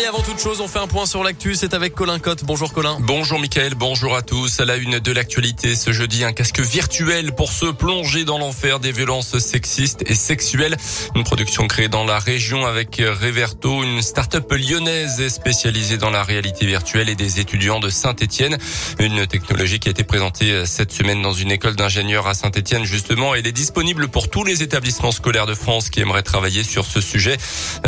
Et avant toute chose, on fait un point sur l'actu. C'est avec Colin Cotte. Bonjour Colin. Bonjour Mickaël, bonjour à tous. À la une de l'actualité ce jeudi, un casque virtuel pour se plonger dans l'enfer des violences sexistes et sexuelles. Une production créée dans la région avec Reverto, une start-up lyonnaise spécialisée dans la réalité virtuelle et des étudiants de Saint-Etienne. Une technologie qui a été présentée cette semaine dans une école d'ingénieurs à Saint-Etienne justement. Elle est disponible pour tous les établissements scolaires de France qui aimeraient travailler sur ce sujet.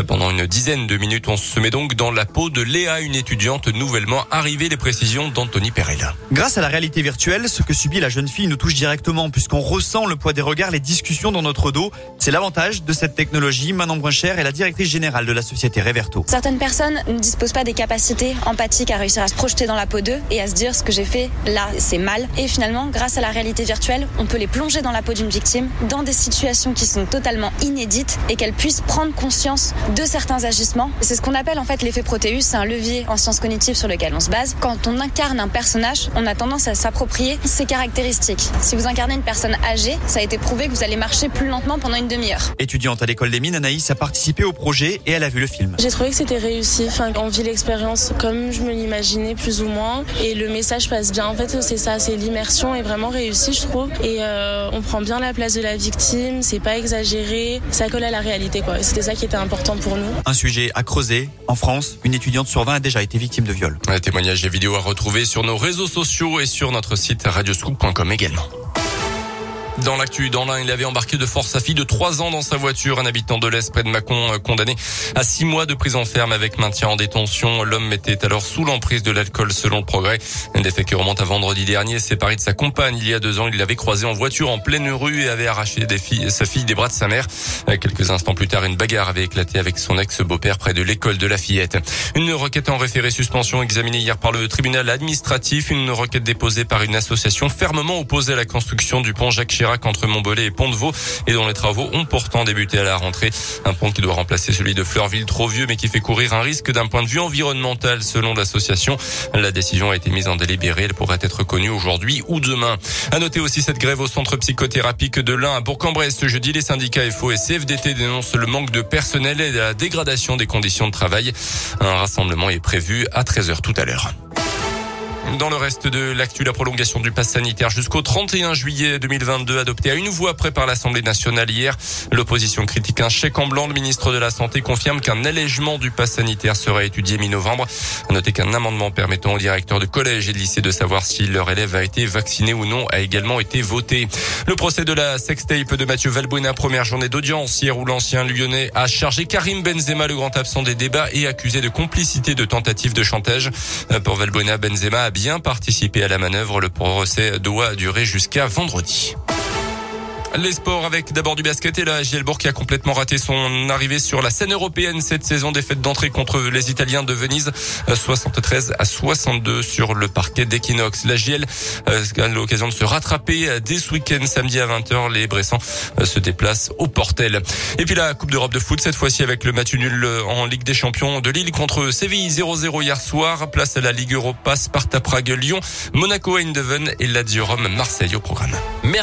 Pendant une dizaine de minutes, on se met donc dans la peau de Léa, une étudiante nouvellement arrivée. Les précisions d'Anthony Perella. Grâce à la réalité virtuelle, ce que subit la jeune fille nous touche directement puisqu'on ressent le poids des regards, les discussions dans notre dos. C'est l'avantage de cette technologie. Manon Bruncher est la directrice générale de la société Reverto. Certaines personnes ne disposent pas des capacités empathiques à réussir à se projeter dans la peau d'eux et à se dire ce que j'ai fait là, c'est mal. Et finalement, grâce à la réalité virtuelle, on peut les plonger dans la peau d'une victime dans des situations qui sont totalement inédites et qu'elles puissent prendre conscience de certains agissements. C'est ce qu'on appelle en fait l'effet Proteus, c'est un levier en sciences cognitives sur lequel on se base. Quand on incarne un personnage, on a tendance à s'approprier ses caractéristiques. Si vous incarnez une personne âgée, ça a été prouvé que vous allez marcher plus lentement pendant une demi-heure. Étudiante à l'école des mines, Anaïs a participé au projet et elle a vu le film. J'ai trouvé que c'était réussi. Enfin, on vit l'expérience comme je me l'imaginais plus ou moins et le message passe bien. En fait, c'est ça, c'est l'immersion est vraiment réussie, je trouve. Et euh, on prend bien la place de la victime, c'est pas exagéré, ça colle à la réalité, quoi. C'était ça qui était important pour nous. Un sujet à creuser en France une étudiante sur 20 a déjà été victime de viol. Un témoignage et vidéos à retrouver sur nos réseaux sociaux et sur notre site radioscoop.com également. Dans l'actu, dans l'un, il avait embarqué de force sa fille de 3 ans dans sa voiture. Un habitant de l'Est près de Mâcon, euh, condamné à 6 mois de prison ferme avec maintien en détention. L'homme était alors sous l'emprise de l'alcool selon le progrès. Un des faits qui remonte à vendredi dernier. Séparé de sa compagne il y a deux ans, il l'avait croisé en voiture en pleine rue et avait arraché sa fille des bras de sa mère. Euh, quelques instants plus tard, une bagarre avait éclaté avec son ex-beau-père près de l'école de la fillette. Une requête en référé suspension examinée hier par le tribunal administratif. Une requête déposée par une association fermement opposée à la construction du pont Jacques Chirac entre Montbelé et Pont-de-Vaux et dont les travaux ont pourtant débuté à la rentrée. Un pont qui doit remplacer celui de Fleurville trop vieux mais qui fait courir un risque d'un point de vue environnemental selon l'association. La décision a été mise en délibéré. Elle pourrait être connue aujourd'hui ou demain. À noter aussi cette grève au centre psychothérapique de l'Ain à Bourg-en-Bresse. Ce jeudi, les syndicats FO et CFDT dénoncent le manque de personnel et la dégradation des conditions de travail. Un rassemblement est prévu à 13h tout à l'heure. Dans le reste de l'actu, la prolongation du pass sanitaire jusqu'au 31 juillet 2022, adopté à une voix près par l'Assemblée nationale hier. L'opposition critique un chèque en blanc. Le ministre de la Santé confirme qu'un allègement du pass sanitaire sera étudié mi-novembre. À noter qu'un amendement permettant aux directeurs de collège et de lycée de savoir si leur élève a été vacciné ou non a également été voté. Le procès de la sextape de Mathieu Valbuena, première journée d'audience hier où l'ancien lyonnais a chargé Karim Benzema, le grand absent des débats, et accusé de complicité de tentative de chantage. Pour Valbuena, Benzema bien participé à la manœuvre. Le procès doit durer jusqu'à vendredi. Les sports avec d'abord du basket et la Gielbourg qui a complètement raté son arrivée sur la scène européenne cette saison fêtes d'entrée contre les Italiens de Venise 73 à 62 sur le parquet d'Equinox. La Giel euh, a l'occasion de se rattraper dès ce week-end samedi à 20h. Les Bressans euh, se déplacent au Portel. Et puis la Coupe d'Europe de foot cette fois-ci avec le match nul en Ligue des Champions de Lille contre Séville 0-0 hier soir. Place à la Ligue Europa, Sparta Prague, Lyon, Monaco Eindhoven et Lazio Rome Marseille au programme.